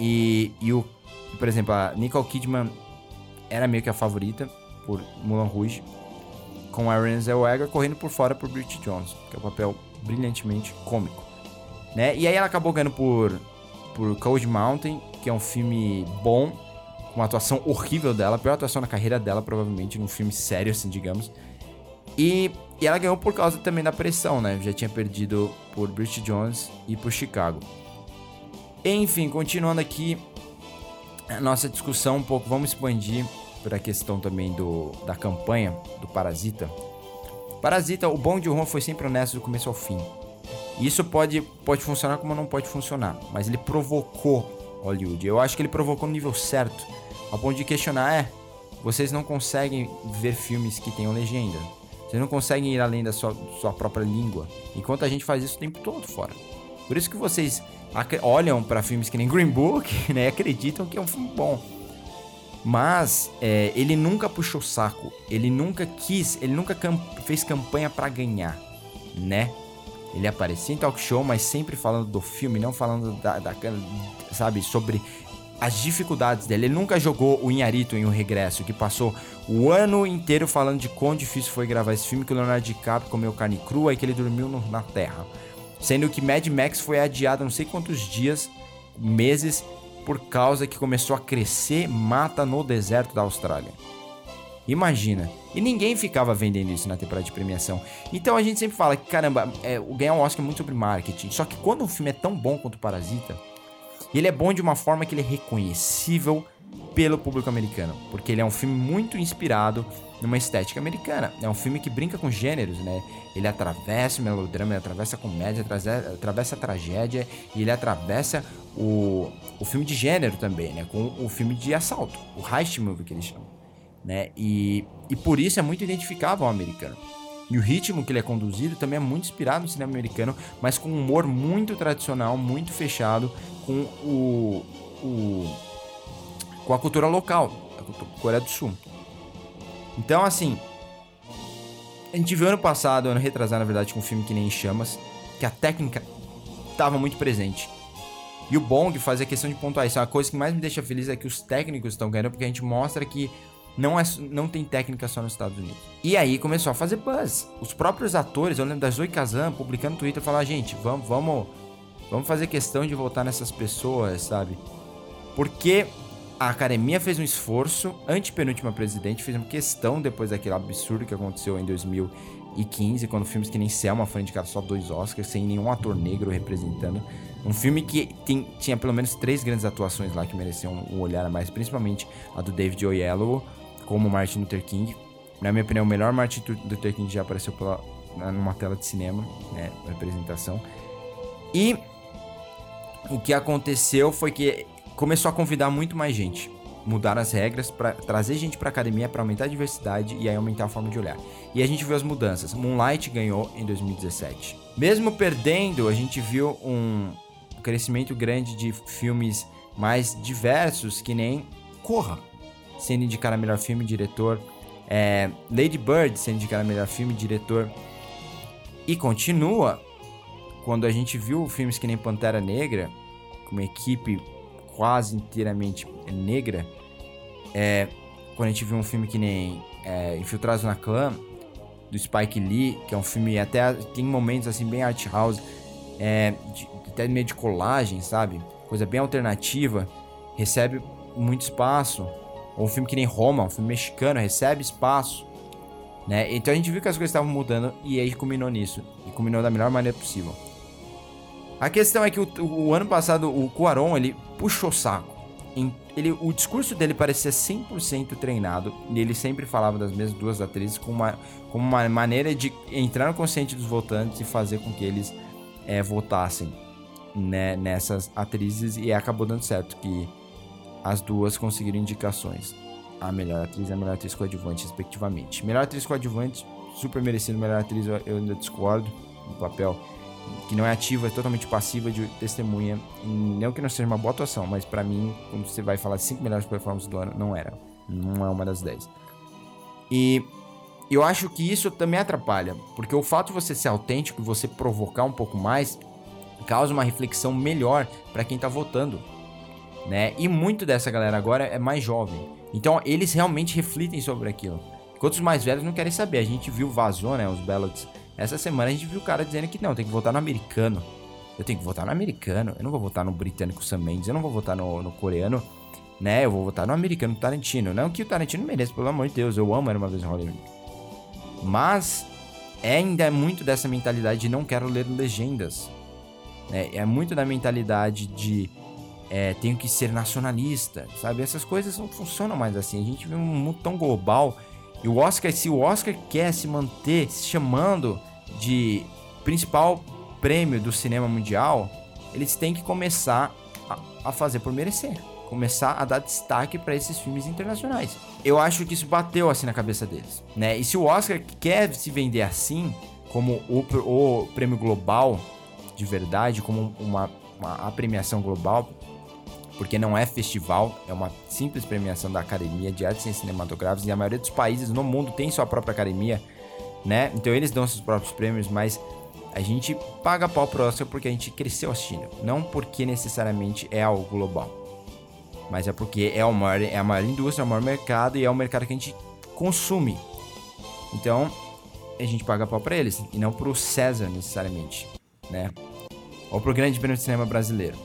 E, e o, por exemplo, a Nicole Kidman era meio que a favorita por Mulan Rouge com a Renée Zellweger correndo por fora por Bridget Jones, que é um papel brilhantemente cômico, né? E aí ela acabou ganhando por por Cold Mountain, que é um filme bom, com uma atuação horrível dela, a pior atuação na carreira dela, provavelmente, num filme sério, assim, digamos. E, e ela ganhou por causa também da pressão, né? Já tinha perdido por Bridget Jones e por Chicago. Enfim, continuando aqui a nossa discussão um pouco, vamos expandir para a questão também do, da campanha do Parasita. Parasita, o bom de Ron foi sempre honesto do começo ao fim. Isso pode, pode funcionar como não pode funcionar, mas ele provocou Hollywood. Eu acho que ele provocou no nível certo, ao ponto de questionar, é, vocês não conseguem ver filmes que tenham legenda. Vocês não conseguem ir além da sua, sua própria língua, enquanto a gente faz isso o tempo todo fora. Por isso que vocês olham para filmes que nem Green Book, né, e acreditam que é um filme bom. Mas é, ele nunca puxou saco, ele nunca quis, ele nunca fez campanha para ganhar, né? Ele aparecia em talk show, mas sempre falando do filme, não falando da, da sabe, sobre as dificuldades dele. Ele nunca jogou o Inharito em O Regresso, que passou o ano inteiro falando de quão difícil foi gravar esse filme, que o Leonardo DiCaprio comeu carne crua e que ele dormiu no, na terra. Sendo que Mad Max foi adiado não sei quantos dias, meses, por causa que começou a crescer mata no deserto da Austrália. Imagina. E ninguém ficava vendendo isso na temporada de premiação. Então a gente sempre fala que, caramba, é, ganhar um Oscar é muito sobre marketing. Só que quando um filme é tão bom quanto o Parasita, ele é bom de uma forma que ele é reconhecível pelo público americano. Porque ele é um filme muito inspirado numa estética americana. É um filme que brinca com gêneros, né? Ele atravessa o melodrama, ele atravessa a comédia, atravessa a tragédia e ele atravessa o, o filme de gênero também, né? Com o filme de assalto, o heist movie que eles chamam, né? E, e por isso é muito identificável ao americano. E o ritmo que ele é conduzido também é muito inspirado no cinema americano, mas com um humor muito tradicional, muito fechado, com o, o com a cultura local, a Coreia do Sul. Então, assim, a gente viu ano passado, ano retrasado, na verdade, com um filme que nem Chamas, que a técnica estava muito presente. E o Bong faz a questão de pontuar isso. A coisa que mais me deixa feliz é que os técnicos estão ganhando, porque a gente mostra que não, é, não tem técnica só nos Estados Unidos. E aí começou a fazer buzz. Os próprios atores, eu lembro da Zoe Kazan publicando no Twitter, falar, gente, vamos, vamos, vamos fazer questão de votar nessas pessoas, sabe? Porque a academia fez um esforço, antepenúltima presidente, fez uma questão depois daquele absurdo que aconteceu em 2015, quando filmes que nem Selma foi indicado só dois Oscars, sem nenhum ator negro representando. Um filme que tem, tinha pelo menos três grandes atuações lá que mereciam um olhar a mais, principalmente a do David Oyelowo, como Martin Luther King. Na minha opinião, o melhor Martin Luther King já apareceu pela, numa tela de cinema, né, representação. E o que aconteceu foi que começou a convidar muito mais gente. Mudar as regras para trazer gente para academia para aumentar a diversidade e aí aumentar a forma de olhar. E a gente viu as mudanças. Moonlight ganhou em 2017. Mesmo perdendo, a gente viu um crescimento grande de filmes mais diversos, que nem Corra, sendo indicado melhor filme, diretor. É, Lady Bird sendo indicado a melhor filme, diretor. E continua quando a gente viu filmes que nem Pantera Negra, com uma equipe quase inteiramente negra, é, quando a gente viu um filme que nem é, Infiltrados na Clã, do Spike Lee, que é um filme até tem momentos assim bem art house, é, de, até meio de colagem, sabe? Coisa bem alternativa, recebe muito espaço. Ou um filme que nem Roma, um filme mexicano, recebe espaço. Né? Então a gente viu que as coisas estavam mudando e aí culminou nisso. E culminou da melhor maneira possível. A questão é que o, o ano passado o Cuaron ele puxou saco. Ele, o discurso dele parecia 100% treinado e ele sempre falava das mesmas duas atrizes como uma, como uma maneira de entrar no consciente dos votantes e fazer com que eles é, votassem né, nessas atrizes e acabou dando certo que as duas conseguiram indicações. A melhor atriz e a melhor atriz coadjuvante, respectivamente. Melhor atriz coadjuvante, super merecido. Melhor atriz, eu ainda discordo no papel que não é ativa, é totalmente passiva de testemunha. Não que não seja uma boa atuação, mas para mim, quando você vai falar 5 melhores performances do ano, não era. Não é uma das 10. E eu acho que isso também atrapalha, porque o fato de você ser autêntico e você provocar um pouco mais causa uma reflexão melhor para quem tá votando, né? E muito dessa galera agora é mais jovem. Então eles realmente refletem sobre aquilo. Enquanto os mais velhos não querem saber. A gente viu vazou, né, os ballots essa semana a gente viu o cara dizendo que não, tem que votar no americano. Eu tenho que votar no americano. Eu não vou votar no britânico Sam Mendes. Eu não vou votar no, no coreano né? Eu vou votar no americano Tarantino. Não que o Tarantino mereça, pelo amor de Deus, eu amo Era Uma Vez em Hollywood. Mas é ainda é muito dessa mentalidade de não quero ler legendas. Né? É muito da mentalidade de é, tenho que ser nacionalista, sabe? Essas coisas não funcionam mais assim. A gente vive um mundo tão global. E o Oscar, se o Oscar quer se manter se chamando de principal prêmio do cinema mundial, eles têm que começar a, a fazer por merecer. Começar a dar destaque para esses filmes internacionais. Eu acho que isso bateu assim na cabeça deles, né? E se o Oscar quer se vender assim, como o, o prêmio global de verdade, como uma, uma a premiação global, porque não é festival, é uma simples premiação da Academia de Artes Cinematográficas e a maioria dos países no mundo tem sua própria academia, né? Então eles dão seus próprios prêmios, mas a gente paga pau pro Oscar porque a gente cresceu assistindo, não porque necessariamente é algo global. Mas é porque é, o maior, é a maior indústria, é o maior mercado e é o mercado que a gente consome. Então, a gente paga pau pra eles, e não pro César necessariamente, né? Ou pro Grande Prêmio de Cinema Brasileiro.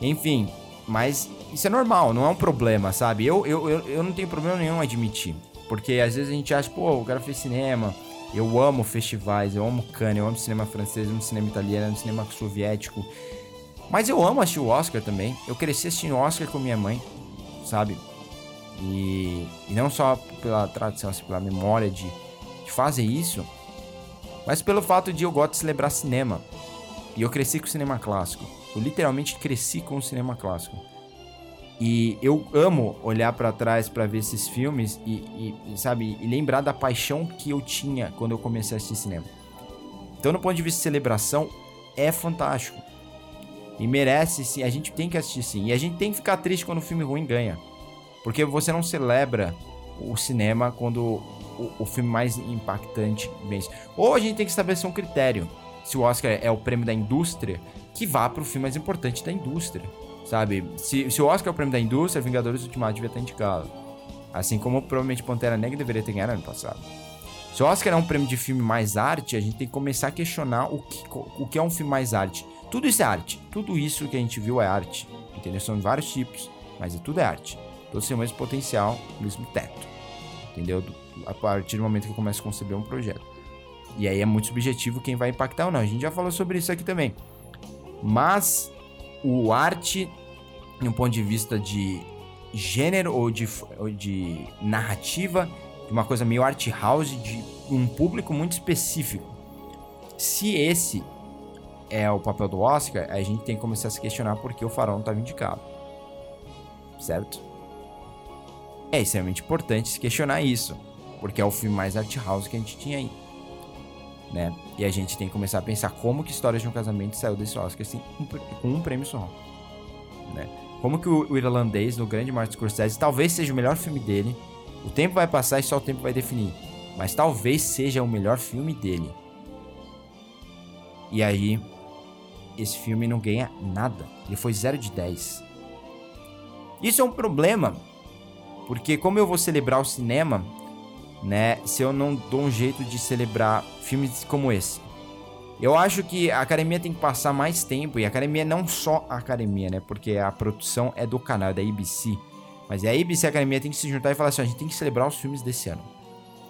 Enfim, mas isso é normal, não é um problema, sabe? Eu, eu, eu, eu não tenho problema nenhum admitir. Porque às vezes a gente acha, pô, o cara fez cinema, eu amo festivais, eu amo Cannes, eu amo cinema francês, eu amo cinema italiano, eu amo cinema soviético. Mas eu amo assistir o Oscar também. Eu cresci assistindo o Oscar com minha mãe, sabe? E, e não só pela tradição, assim, pela memória de, de fazer isso, mas pelo fato de eu gosto de celebrar cinema. E eu cresci com cinema clássico. Eu literalmente cresci com o cinema clássico. E eu amo olhar para trás para ver esses filmes e, e, sabe, e lembrar da paixão que eu tinha quando eu comecei a assistir cinema. Então, no ponto de vista de celebração, é fantástico. E merece sim, a gente tem que assistir sim. E a gente tem que ficar triste quando o filme ruim ganha. Porque você não celebra o cinema quando o, o filme mais impactante vence. Ou a gente tem que estabelecer um critério. Se o Oscar é o prêmio da indústria, que vá pro filme mais importante da indústria, sabe? Se, se o Oscar é o prêmio da indústria, Vingadores Ultimato devia estar indicado. Assim como provavelmente Pantera Negra deveria ter ganhado ano passado. Se o Oscar é um prêmio de filme mais arte, a gente tem que começar a questionar o que, o que é um filme mais arte. Tudo isso é arte. Tudo isso que a gente viu é arte. Entendeu? São vários tipos, mas é tudo é arte. Todos têm o mesmo potencial, o mesmo teto. Entendeu? A partir do momento que eu começo a conceber um projeto. E aí é muito subjetivo quem vai impactar ou não. A gente já falou sobre isso aqui também. Mas o arte, em um ponto de vista de gênero ou de, ou de narrativa, de uma coisa meio art house, de um público muito específico. Se esse é o papel do Oscar, a gente tem que começar a se questionar por que o Farol não estava indicado. Certo? É extremamente importante se questionar isso, porque é o filme mais art house que a gente tinha aí né? E a gente tem que começar a pensar como que Histórias de um Casamento saiu desse Oscar assim, com um prêmio só, né? Como que o, o irlandês, no grande Martin Scorsese, talvez seja o melhor filme dele. O tempo vai passar e só o tempo vai definir. Mas talvez seja o melhor filme dele. E aí, esse filme não ganha nada. Ele foi 0 de 10. Isso é um problema. Porque como eu vou celebrar o cinema, né? Se eu não dou um jeito de celebrar filmes como esse. Eu acho que a academia tem que passar mais tempo, e a academia não só a academia, né? Porque a produção é do canal, é da ABC. Mas a ABC e a academia tem que se juntar e falar assim: a gente tem que celebrar os filmes desse ano.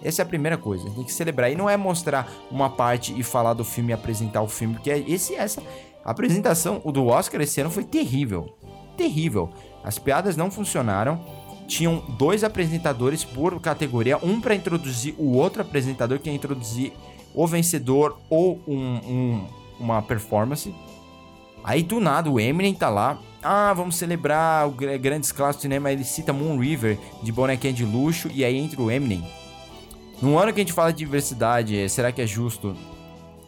Essa é a primeira coisa, a gente tem que celebrar. E não é mostrar uma parte e falar do filme e apresentar o filme, porque esse, essa a apresentação do Oscar esse ano foi terrível. Terrível. As piadas não funcionaram tinham dois apresentadores por categoria, um para introduzir o outro apresentador que ia introduzir o vencedor ou um, um, uma performance. Aí do nada o Eminem tá lá. Ah, vamos celebrar o grandes clássicos do cinema. Ele cita Moon River de bonequinha de luxo e aí entra o Eminem. No ano que a gente fala de diversidade, será que é justo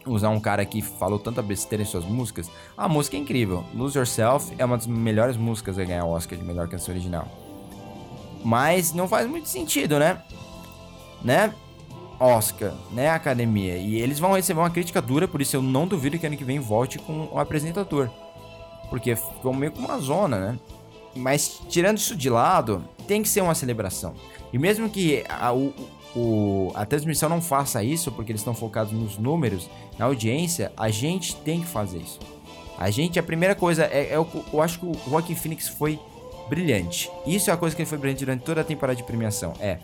usar um cara que falou tanta besteira em suas músicas? A música é incrível. Lose Yourself é uma das melhores músicas a ganhar o Oscar de melhor canção original. Mas não faz muito sentido, né? Né? Oscar, né, academia. E eles vão receber uma crítica dura, por isso eu não duvido que ano que vem volte com o apresentador. Porque ficou meio com uma zona, né? Mas tirando isso de lado, tem que ser uma celebração. E mesmo que a, o, o, a transmissão não faça isso, porque eles estão focados nos números, na audiência, a gente tem que fazer isso. A gente, a primeira coisa, é, é eu, eu acho que o Joaquim Phoenix foi brilhante. Isso é a coisa que ele foi brilhante durante toda a temporada de premiação. É.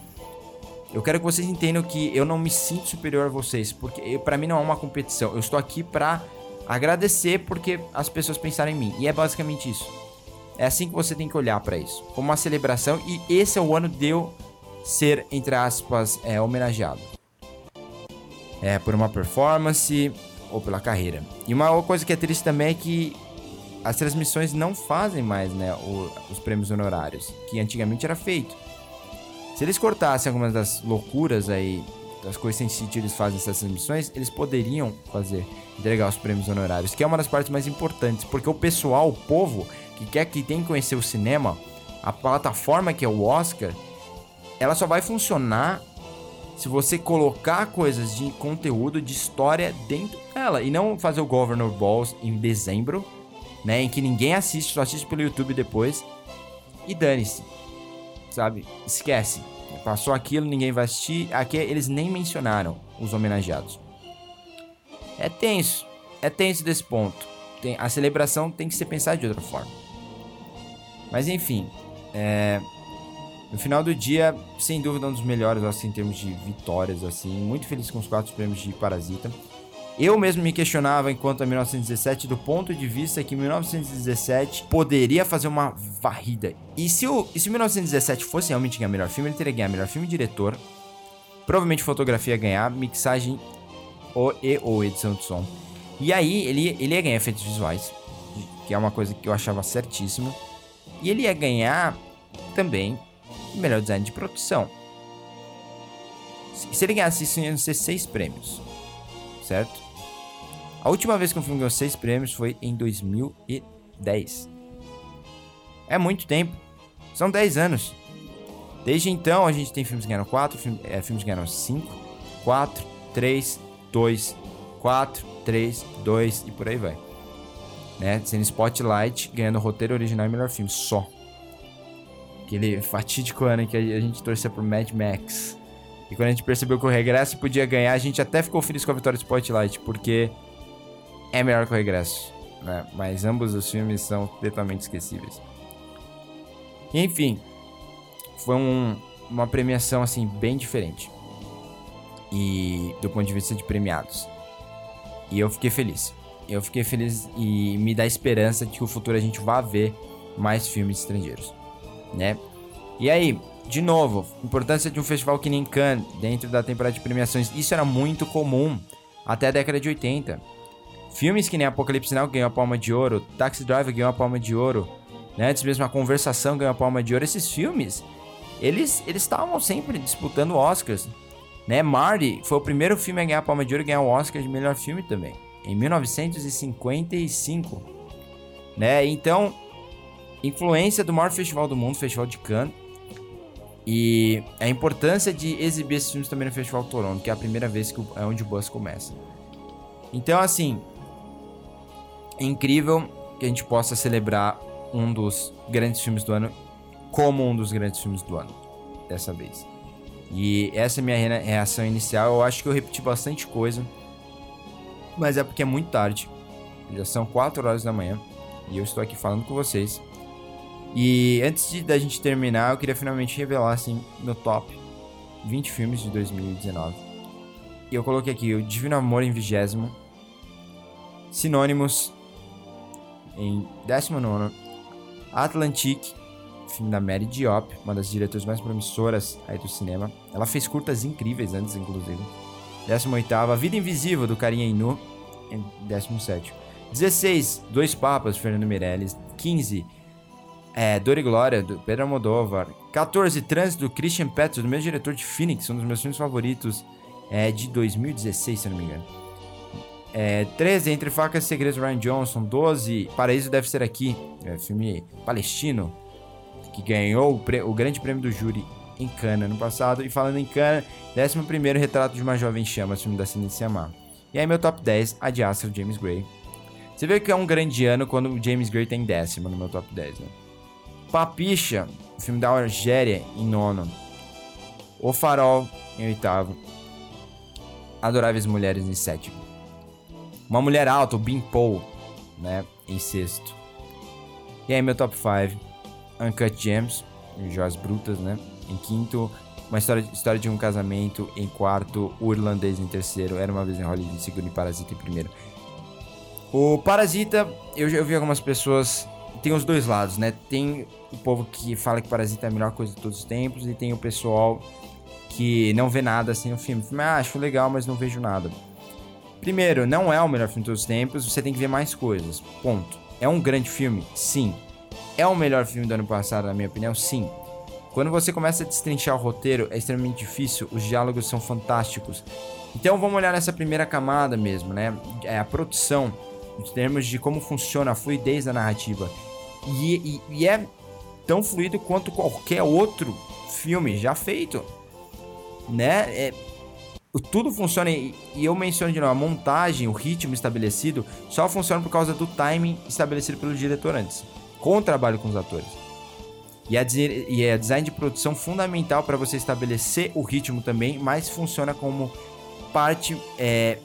Eu quero que vocês entendam que eu não me sinto superior a vocês, porque para mim não é uma competição. Eu estou aqui pra agradecer porque as pessoas pensaram em mim. E é basicamente isso. É assim que você tem que olhar para isso, como uma celebração. E esse é o ano de eu ser, entre aspas, é, homenageado. É, por uma performance ou pela carreira. E uma coisa que é triste também é que as transmissões não fazem mais, né, o, os prêmios honorários, que antigamente era feito. Se eles cortassem algumas das loucuras aí, das coisas sem sentido eles fazem essas transmissões, eles poderiam fazer, entregar os prêmios honorários, que é uma das partes mais importantes, porque o pessoal, o povo, que quer que tem que conhecer o cinema, a plataforma que é o Oscar, ela só vai funcionar se você colocar coisas de conteúdo, de história dentro dela, e não fazer o Governor Balls em dezembro, né? Em que ninguém assiste, só assiste pelo YouTube depois. E dane-se. Sabe? Esquece. Passou aquilo, ninguém vai assistir. Aqui eles nem mencionaram os homenageados. É tenso. É tenso desse ponto. Tem, a celebração tem que ser pensada de outra forma. Mas enfim. É, no final do dia, sem dúvida, um dos melhores assim, em termos de vitórias. assim Muito feliz com os quatro prêmios de Parasita. Eu mesmo me questionava enquanto a 1917 do ponto de vista que 1917 poderia fazer uma varrida. E se o e se 1917 fosse realmente ganhar melhor filme, ele teria ganhar melhor filme diretor, provavelmente fotografia ganhar, mixagem ou, e ou edição de som. E aí ele, ele ia ganhar efeitos visuais, que é uma coisa que eu achava certíssimo. E ele ia ganhar também melhor design de produção. Se ele ganhasse isso, iam ser seis prêmios, certo? A última vez que um filme ganhou seis prêmios foi em 2010. É muito tempo. São 10 anos. Desde então, a gente tem filmes que ganharam 4, filmes, é, filmes que ganharam 5, 4, 3, 2, 4, 3, 2 e por aí vai. Né? Sendo Spotlight ganhando roteiro original e melhor filme, só. Aquele fatídico ano em que a gente torcia por Mad Max. E quando a gente percebeu que o Regresso podia ganhar, a gente até ficou feliz com a vitória do Spotlight, porque é melhor que o Regresso, né? Mas ambos os filmes são totalmente esquecíveis. Enfim, foi um, uma premiação assim bem diferente. E do ponto de vista de premiados. E eu fiquei feliz. Eu fiquei feliz e me dá esperança de que o futuro a gente vá ver mais filmes estrangeiros, né? E aí, de novo, importância de um festival que nem Cannes dentro da temporada de premiações. Isso era muito comum até a década de 80 Filmes que nem Apocalipse Now ganhou a Palma de Ouro, Taxi Driver ganhou a Palma de Ouro, né? Antes mesmo a Conversação ganhou a Palma de Ouro. Esses filmes, eles eles estavam sempre disputando Oscars, né? Marty foi o primeiro filme a ganhar a Palma de Ouro e ganhar o Oscar de melhor filme também, em 1955, né? Então, influência do maior festival do mundo, Festival de Cannes, e a importância de exibir esses filmes também no Festival Toronto, que é a primeira vez que é onde o bus começa. Então, assim, é incrível que a gente possa celebrar um dos grandes filmes do ano como um dos grandes filmes do ano, dessa vez. E essa é a minha reação inicial. Eu acho que eu repeti bastante coisa, mas é porque é muito tarde. Já são 4 horas da manhã e eu estou aqui falando com vocês. E antes de, da gente terminar, eu queria finalmente revelar assim meu top 20 filmes de 2019. E eu coloquei aqui o Divino Amor em vigésimo, Sinônimos em 19. Atlantique, filme da Mary Diop, uma das diretoras mais promissoras aí do cinema. Ela fez curtas incríveis antes, inclusive. 18. A Vida Invisível, do Carinha Inu, em 17. 16. Dois Papas, Fernando Meirelles. 15. É, Dor e Glória, do Pedro Almodóvar. 14. Trânsito, do Christian Peters, do mesmo diretor de Phoenix, um dos meus filmes favoritos é, de 2016, se não me engano. É, 13, Entre Facas e Segredos, Ryan Johnson. 12, Paraíso Deve Ser Aqui, é, filme palestino, que ganhou o, o, grande prêmio do júri em Cannes no passado. E falando em Cannes, 11 Retrato de uma Jovem Chama, filme da Cine Sciamma. E aí meu top 10, A de Astro, James Gray. Você vê que é um grande ano quando o James Gray tem décimo no meu top 10, né? Papicha, filme da Argélia, em nono. O Farol, em oitavo. Adoráveis Mulheres, em sétimo. Uma mulher alta, o Paul, né? Em sexto. E aí, meu top 5. Uncut Gems, Joias Brutas, né? Em quinto, uma história, história de um casamento. Em quarto, O Irlandês em terceiro. Era uma vez em Hollywood em segundo e Parasita em primeiro. O Parasita, eu já vi algumas pessoas. Tem os dois lados, né? Tem o povo que fala que Parasita é a melhor coisa de todos os tempos, e tem o pessoal que não vê nada assim no filme. filme ah, acho legal, mas não vejo nada. Primeiro, não é o melhor filme de todos os tempos, você tem que ver mais coisas. Ponto. É um grande filme? Sim. É o melhor filme do ano passado, na minha opinião? Sim. Quando você começa a destrinchar o roteiro, é extremamente difícil, os diálogos são fantásticos. Então vamos olhar nessa primeira camada mesmo, né? É a produção, em termos de como funciona a fluidez da narrativa. E, e, e é tão fluido quanto qualquer outro filme já feito. Né? É, tudo funciona, e eu menciono de novo, a montagem, o ritmo estabelecido, só funciona por causa do timing estabelecido pelo diretor antes, com o trabalho com os atores. E a, e a design de produção fundamental para você estabelecer o ritmo também, mas funciona como parte, é,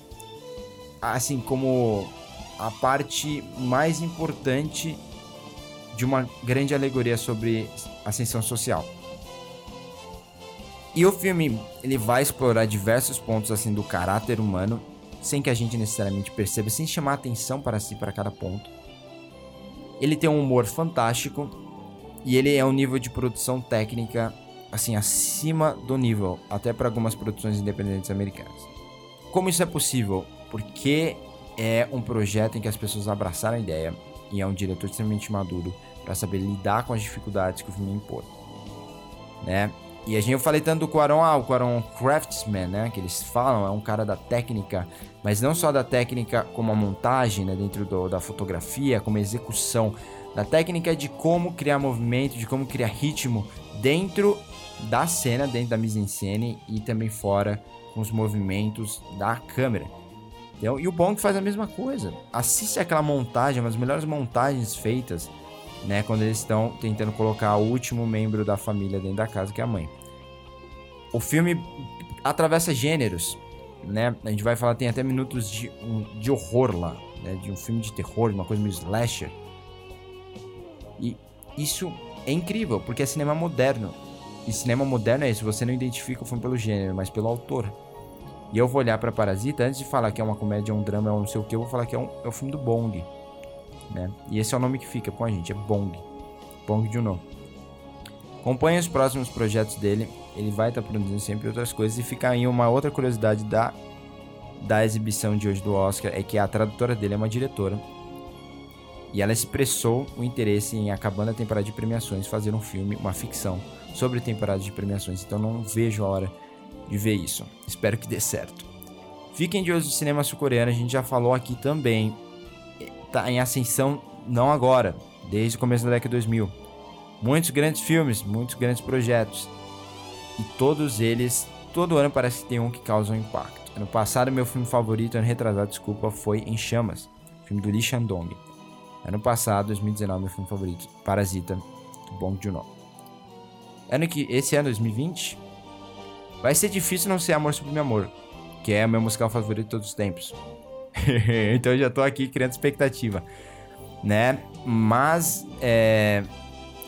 assim, como a parte mais importante de uma grande alegoria sobre ascensão social. E o filme, ele vai explorar diversos pontos assim do caráter humano, sem que a gente necessariamente perceba, sem chamar atenção para si para cada ponto. Ele tem um humor fantástico e ele é um nível de produção técnica assim acima do nível, até para algumas produções independentes americanas. Como isso é possível? Porque é um projeto em que as pessoas abraçaram a ideia e é um diretor extremamente maduro para saber lidar com as dificuldades que o filme impõe, né? E a gente, eu falei tanto do Quaron, ah, o Quaron Craftsman, né? Que eles falam, é um cara da técnica, mas não só da técnica como a montagem, né? Dentro do, da fotografia, como a execução. Da técnica de como criar movimento, de como criar ritmo dentro da cena, dentro da mise-en-scène e também fora com os movimentos da câmera. Então, e o Bong faz a mesma coisa. Assiste aquela montagem, uma das melhores montagens feitas né? Quando eles estão tentando colocar o último membro da família dentro da casa, que é a mãe. O filme atravessa gêneros, né? A gente vai falar, tem até minutos de, um, de horror lá, né? De um filme de terror, uma coisa meio slasher. E isso é incrível, porque é cinema moderno. E cinema moderno é isso, você não identifica o filme pelo gênero, mas pelo autor. E eu vou olhar para Parasita, antes de falar que é uma comédia, um drama, ou não sei o que, eu vou falar que é, um, é o filme do Bong né? E esse é o nome que fica com a gente, é Bong. Bong Joon-ho. Acompanhe os próximos projetos dele, ele vai estar tá produzindo sempre outras coisas. E fica aí uma outra curiosidade da, da exibição de hoje do Oscar, é que a tradutora dele é uma diretora. E ela expressou o interesse em, acabando a temporada de premiações, fazer um filme, uma ficção, sobre temporada de premiações. Então não vejo a hora de ver isso. Espero que dê certo. Fiquem de olho no cinema sul-coreano, a gente já falou aqui também está em ascensão não agora, desde o começo da década de 2000. Muitos grandes filmes, muitos grandes projetos. E todos eles, todo ano parece que tem um que causa um impacto. Ano passado, meu filme favorito, ano retrasado, desculpa, foi Em Chamas, filme do Lee Shandong. Ano passado, 2019, meu filme favorito, Parasita, do Bong Joon-ho. Ano que, esse ano, 2020, vai ser difícil não ser Amor Sublime Amor, que é o meu musical favorito de todos os tempos. então eu já tô aqui criando expectativa, né? Mas é,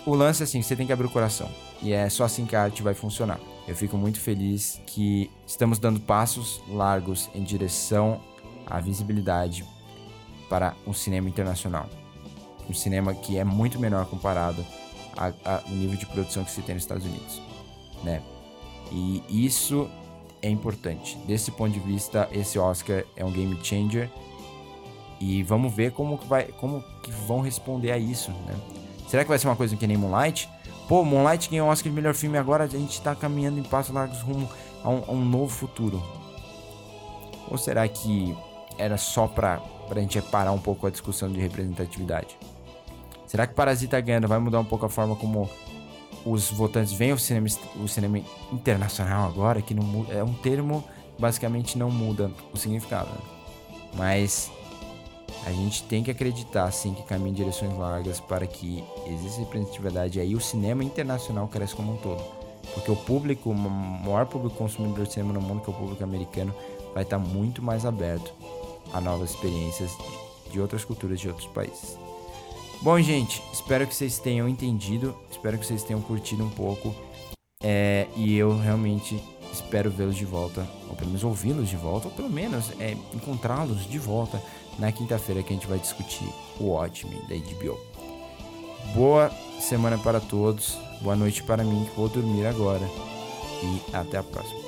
o lance é assim, você tem que abrir o coração. E é só assim que a arte vai funcionar. Eu fico muito feliz que estamos dando passos largos em direção à visibilidade para um cinema internacional. Um cinema que é muito menor comparado ao nível de produção que se tem nos Estados Unidos, né? E isso é importante. Desse ponto de vista, esse Oscar é um game changer. E vamos ver como que, vai, como que vão responder a isso, né? Será que vai ser uma coisa que nem Moonlight? Pô, Moonlight ganhou o Oscar de melhor filme agora a gente tá caminhando em passos largos rumo a um, a um, novo futuro. Ou será que era só pra, pra gente parar um pouco a discussão de representatividade? Será que Parasita ganhando vai mudar um pouco a forma como os votantes veem o cinema, o cinema internacional agora, que não é um termo basicamente não muda o significado. Né? Mas a gente tem que acreditar sim que caminha em direções largas para que exista representatividade e aí o cinema internacional cresça como um todo. Porque o público, o maior público consumidor de cinema no mundo, que é o público americano, vai estar muito mais aberto a novas experiências de outras culturas de outros países. Bom, gente, espero que vocês tenham entendido, espero que vocês tenham curtido um pouco. É, e eu realmente espero vê-los de volta, ou pelo menos ouvi-los de volta, ou pelo menos é, encontrá-los de volta na quinta-feira que a gente vai discutir o Watchmen da HBO. Boa semana para todos, boa noite para mim que vou dormir agora e até a próxima.